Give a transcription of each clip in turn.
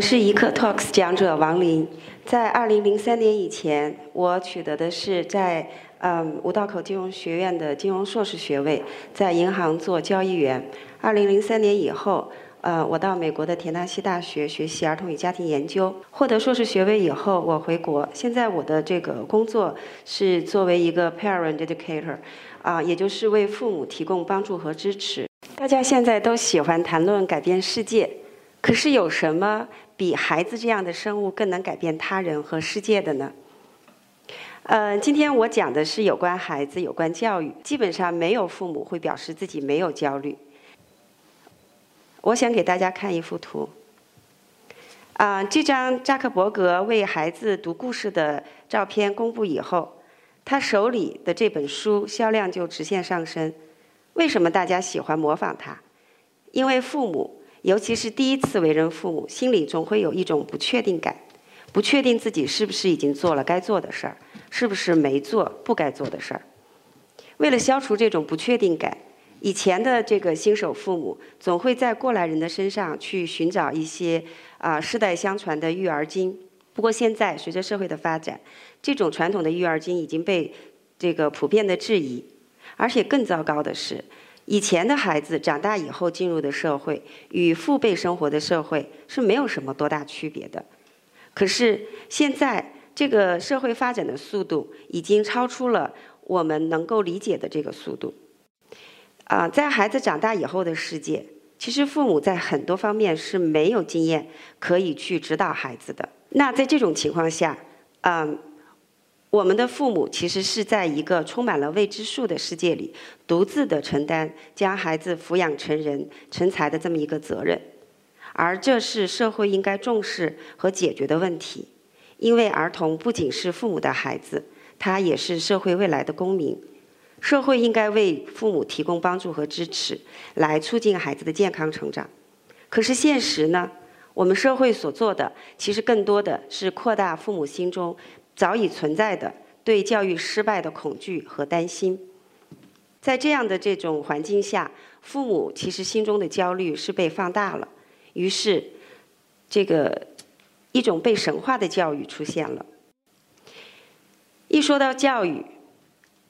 我是一课 Talks 讲者王林。在二零零三年以前，我取得的是在嗯五道口金融学院的金融硕士学位，在银行做交易员。二零零三年以后，呃，我到美国的田纳西大学学习儿童与家庭研究，获得硕士学位以后，我回国。现在我的这个工作是作为一个 parent educator，啊，也就是为父母提供帮助和支持。大家现在都喜欢谈论改变世界。可是有什么比孩子这样的生物更能改变他人和世界的呢？呃，今天我讲的是有关孩子、有关教育。基本上没有父母会表示自己没有焦虑。我想给大家看一幅图。啊，这张扎克伯格为孩子读故事的照片公布以后，他手里的这本书销量就直线上升。为什么大家喜欢模仿他？因为父母。尤其是第一次为人父母，心里总会有一种不确定感，不确定自己是不是已经做了该做的事儿，是不是没做不该做的事儿。为了消除这种不确定感，以前的这个新手父母总会在过来人的身上去寻找一些啊世代相传的育儿经。不过现在随着社会的发展，这种传统的育儿经已经被这个普遍的质疑，而且更糟糕的是。以前的孩子长大以后进入的社会，与父辈生活的社会是没有什么多大区别的。可是现在这个社会发展的速度已经超出了我们能够理解的这个速度。啊，在孩子长大以后的世界，其实父母在很多方面是没有经验可以去指导孩子的。那在这种情况下，嗯。我们的父母其实是在一个充满了未知数的世界里，独自的承担将孩子抚养成人、成才的这么一个责任，而这是社会应该重视和解决的问题。因为儿童不仅是父母的孩子，他也是社会未来的公民。社会应该为父母提供帮助和支持，来促进孩子的健康成长。可是现实呢？我们社会所做的，其实更多的是扩大父母心中。早已存在的对教育失败的恐惧和担心，在这样的这种环境下，父母其实心中的焦虑是被放大了。于是，这个一种被神化的教育出现了。一说到教育，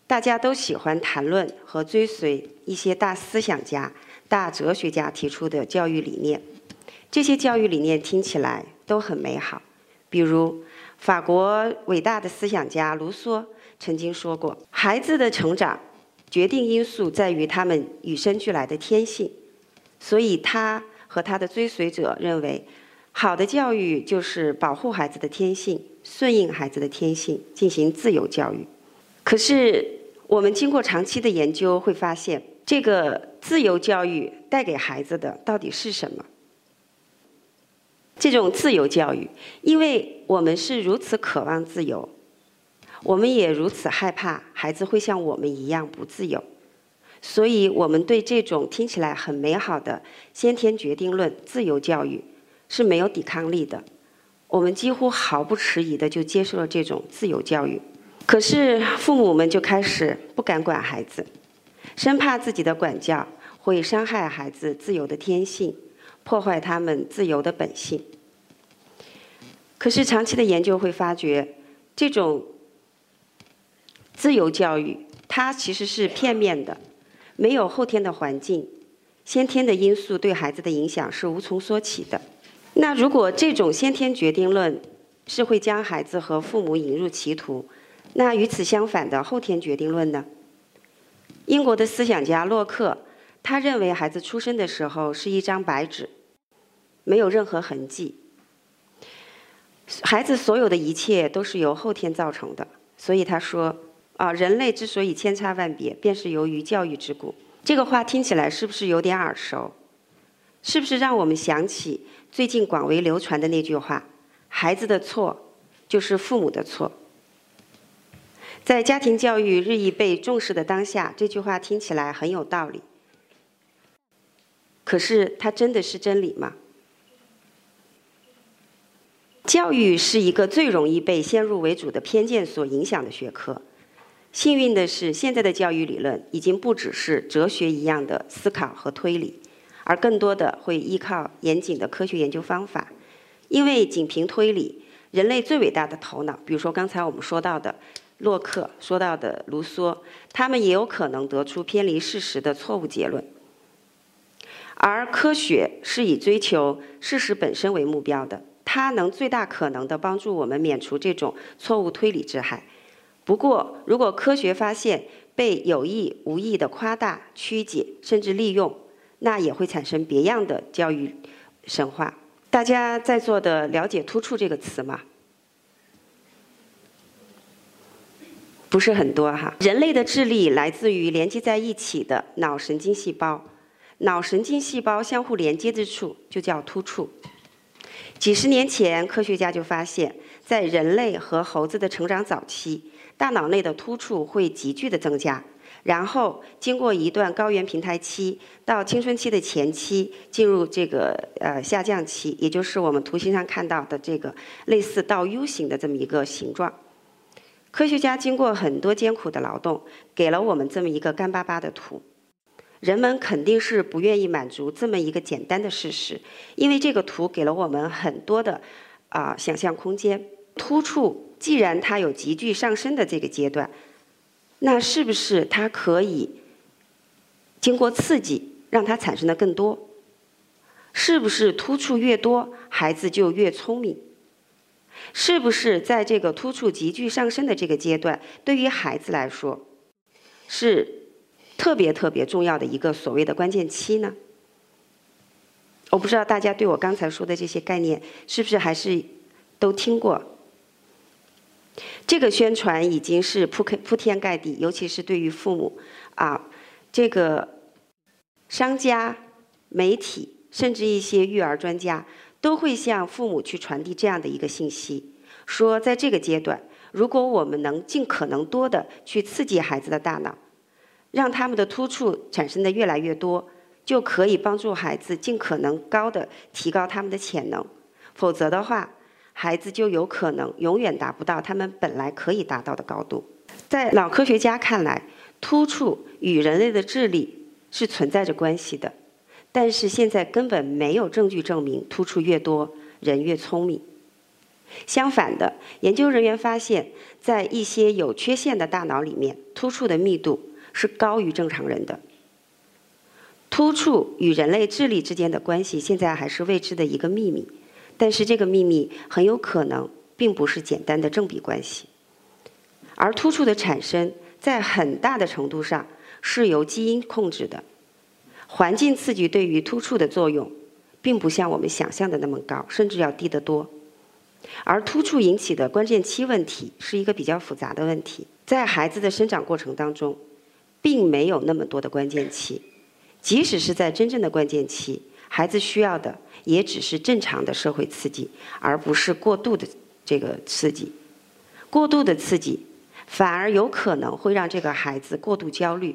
大家都喜欢谈论和追随一些大思想家、大哲学家提出的教育理念。这些教育理念听起来都很美好，比如。法国伟大的思想家卢梭曾经说过：“孩子的成长决定因素在于他们与生俱来的天性。”所以，他和他的追随者认为，好的教育就是保护孩子的天性，顺应孩子的天性，进行自由教育。可是，我们经过长期的研究会发现，这个自由教育带给孩子的到底是什么？这种自由教育，因为我们是如此渴望自由，我们也如此害怕孩子会像我们一样不自由，所以我们对这种听起来很美好的先天决定论自由教育是没有抵抗力的。我们几乎毫不迟疑的就接受了这种自由教育。可是父母们就开始不敢管孩子，生怕自己的管教会伤害孩子自由的天性。破坏他们自由的本性。可是长期的研究会发觉，这种自由教育它其实是片面的，没有后天的环境、先天的因素对孩子的影响是无从说起的。那如果这种先天决定论是会将孩子和父母引入歧途，那与此相反的后天决定论呢？英国的思想家洛克。他认为孩子出生的时候是一张白纸，没有任何痕迹。孩子所有的一切都是由后天造成的，所以他说：“啊，人类之所以千差万别，便是由于教育之故。”这个话听起来是不是有点耳熟？是不是让我们想起最近广为流传的那句话：“孩子的错就是父母的错。”在家庭教育日益被重视的当下，这句话听起来很有道理。可是，它真的是真理吗？教育是一个最容易被先入为主的偏见所影响的学科。幸运的是，现在的教育理论已经不只是哲学一样的思考和推理，而更多的会依靠严谨的科学研究方法，因为仅凭推理，人类最伟大的头脑，比如说刚才我们说到的洛克，说到的卢梭，他们也有可能得出偏离事实的错误结论。而科学是以追求事实本身为目标的，它能最大可能的帮助我们免除这种错误推理之害。不过，如果科学发现被有意无意的夸大、曲解，甚至利用，那也会产生别样的教育神话。大家在座的了解“突触”这个词吗？不是很多哈。人类的智力来自于连接在一起的脑神经细胞。脑神经细胞相互连接之处就叫突触。几十年前，科学家就发现，在人类和猴子的成长早期，大脑内的突触会急剧的增加，然后经过一段高原平台期，到青春期的前期进入这个呃下降期，也就是我们图形上看到的这个类似倒 U 型的这么一个形状。科学家经过很多艰苦的劳动，给了我们这么一个干巴巴的图。人们肯定是不愿意满足这么一个简单的事实，因为这个图给了我们很多的啊想象空间。突触既然它有急剧上升的这个阶段，那是不是它可以经过刺激让它产生的更多？是不是突触越多，孩子就越聪明？是不是在这个突触急剧上升的这个阶段，对于孩子来说是？特别特别重要的一个所谓的关键期呢，我不知道大家对我刚才说的这些概念是不是还是都听过？这个宣传已经是铺开铺天盖地，尤其是对于父母啊，这个商家、媒体，甚至一些育儿专家，都会向父母去传递这样的一个信息：说在这个阶段，如果我们能尽可能多的去刺激孩子的大脑。让他们的突触产生的越来越多，就可以帮助孩子尽可能高的提高他们的潜能。否则的话，孩子就有可能永远达不到他们本来可以达到的高度。在脑科学家看来，突触与人类的智力是存在着关系的，但是现在根本没有证据证明突触越多人越聪明。相反的，研究人员发现，在一些有缺陷的大脑里面，突触的密度。是高于正常人的。突触与人类智力之间的关系，现在还是未知的一个秘密。但是这个秘密很有可能并不是简单的正比关系，而突触的产生在很大的程度上是由基因控制的。环境刺激对于突触的作用，并不像我们想象的那么高，甚至要低得多。而突触引起的关键期问题是一个比较复杂的问题，在孩子的生长过程当中。并没有那么多的关键期，即使是在真正的关键期，孩子需要的也只是正常的社会刺激，而不是过度的这个刺激。过度的刺激反而有可能会让这个孩子过度焦虑，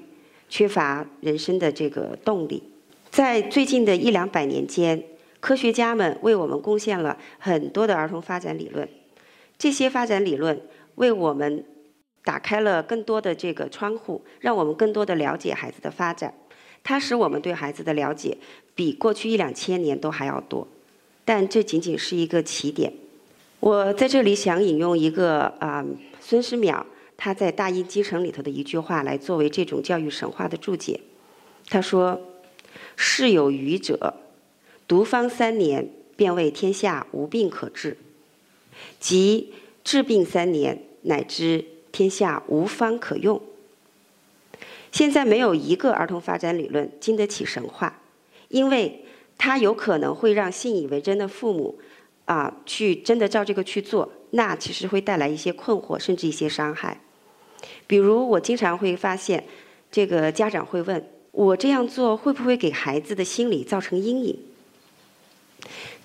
缺乏人生的这个动力。在最近的一两百年间，科学家们为我们贡献了很多的儿童发展理论，这些发展理论为我们。打开了更多的这个窗户，让我们更多的了解孩子的发展。它使我们对孩子的了解比过去一两千年都还要多。但这仅仅是一个起点。我在这里想引用一个啊孙思邈他在《大英机程》里头的一句话来作为这种教育神话的注解。他说：“世有愚者，独方三年，便为天下无病可治；即治病三年，乃知。”天下无方可用。现在没有一个儿童发展理论经得起神话，因为它有可能会让信以为真的父母啊去真的照这个去做，那其实会带来一些困惑，甚至一些伤害。比如，我经常会发现，这个家长会问我这样做会不会给孩子的心理造成阴影？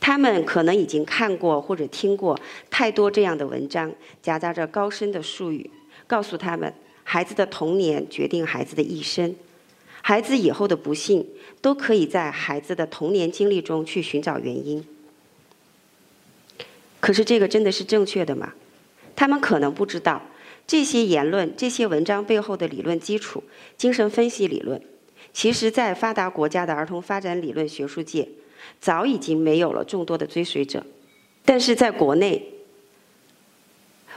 他们可能已经看过或者听过太多这样的文章，夹杂着高深的术语。告诉他们，孩子的童年决定孩子的一生，孩子以后的不幸都可以在孩子的童年经历中去寻找原因。可是这个真的是正确的吗？他们可能不知道，这些言论、这些文章背后的理论基础——精神分析理论，其实在发达国家的儿童发展理论学术界早已经没有了众多的追随者。但是在国内，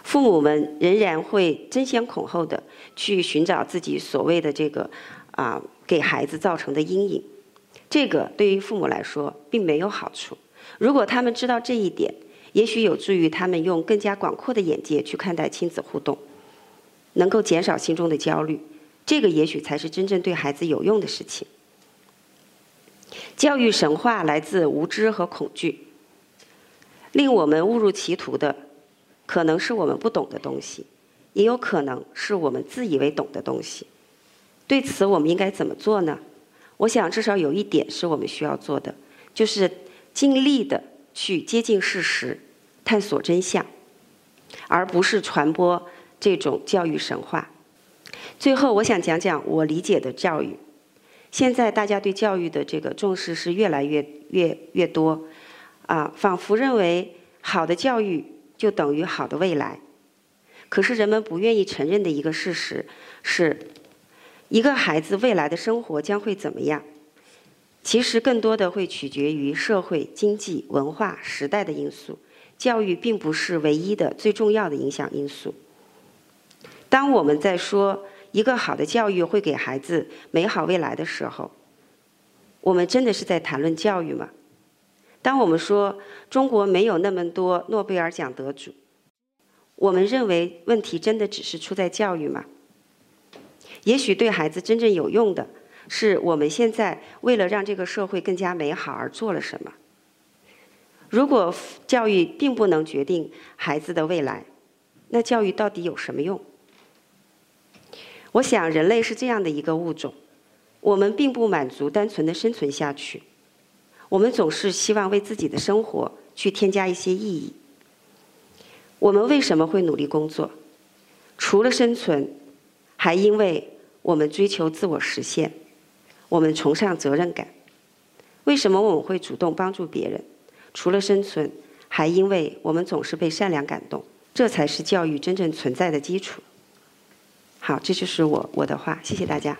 父母们仍然会争先恐后的去寻找自己所谓的这个啊给孩子造成的阴影，这个对于父母来说并没有好处。如果他们知道这一点，也许有助于他们用更加广阔的眼界去看待亲子互动，能够减少心中的焦虑。这个也许才是真正对孩子有用的事情。教育神话来自无知和恐惧，令我们误入歧途的，可能是我们不懂的东西，也有可能是我们自以为懂的东西。对此，我们应该怎么做呢？我想，至少有一点是我们需要做的，就是尽力的去接近事实，探索真相，而不是传播这种教育神话。最后，我想讲讲我理解的教育。现在大家对教育的这个重视是越来越越越多，啊，仿佛认为好的教育就等于好的未来。可是人们不愿意承认的一个事实是，一个孩子未来的生活将会怎么样？其实更多的会取决于社会、经济、文化、时代的因素。教育并不是唯一的、最重要的影响因素。当我们在说，一个好的教育会给孩子美好未来的时候，我们真的是在谈论教育吗？当我们说中国没有那么多诺贝尔奖得主，我们认为问题真的只是出在教育吗？也许对孩子真正有用的是我们现在为了让这个社会更加美好而做了什么。如果教育并不能决定孩子的未来，那教育到底有什么用？我想，人类是这样的一个物种，我们并不满足单纯的生存下去，我们总是希望为自己的生活去添加一些意义。我们为什么会努力工作？除了生存，还因为我们追求自我实现，我们崇尚责任感。为什么我们会主动帮助别人？除了生存，还因为我们总是被善良感动。这才是教育真正存在的基础。好，这就是我我的话，谢谢大家。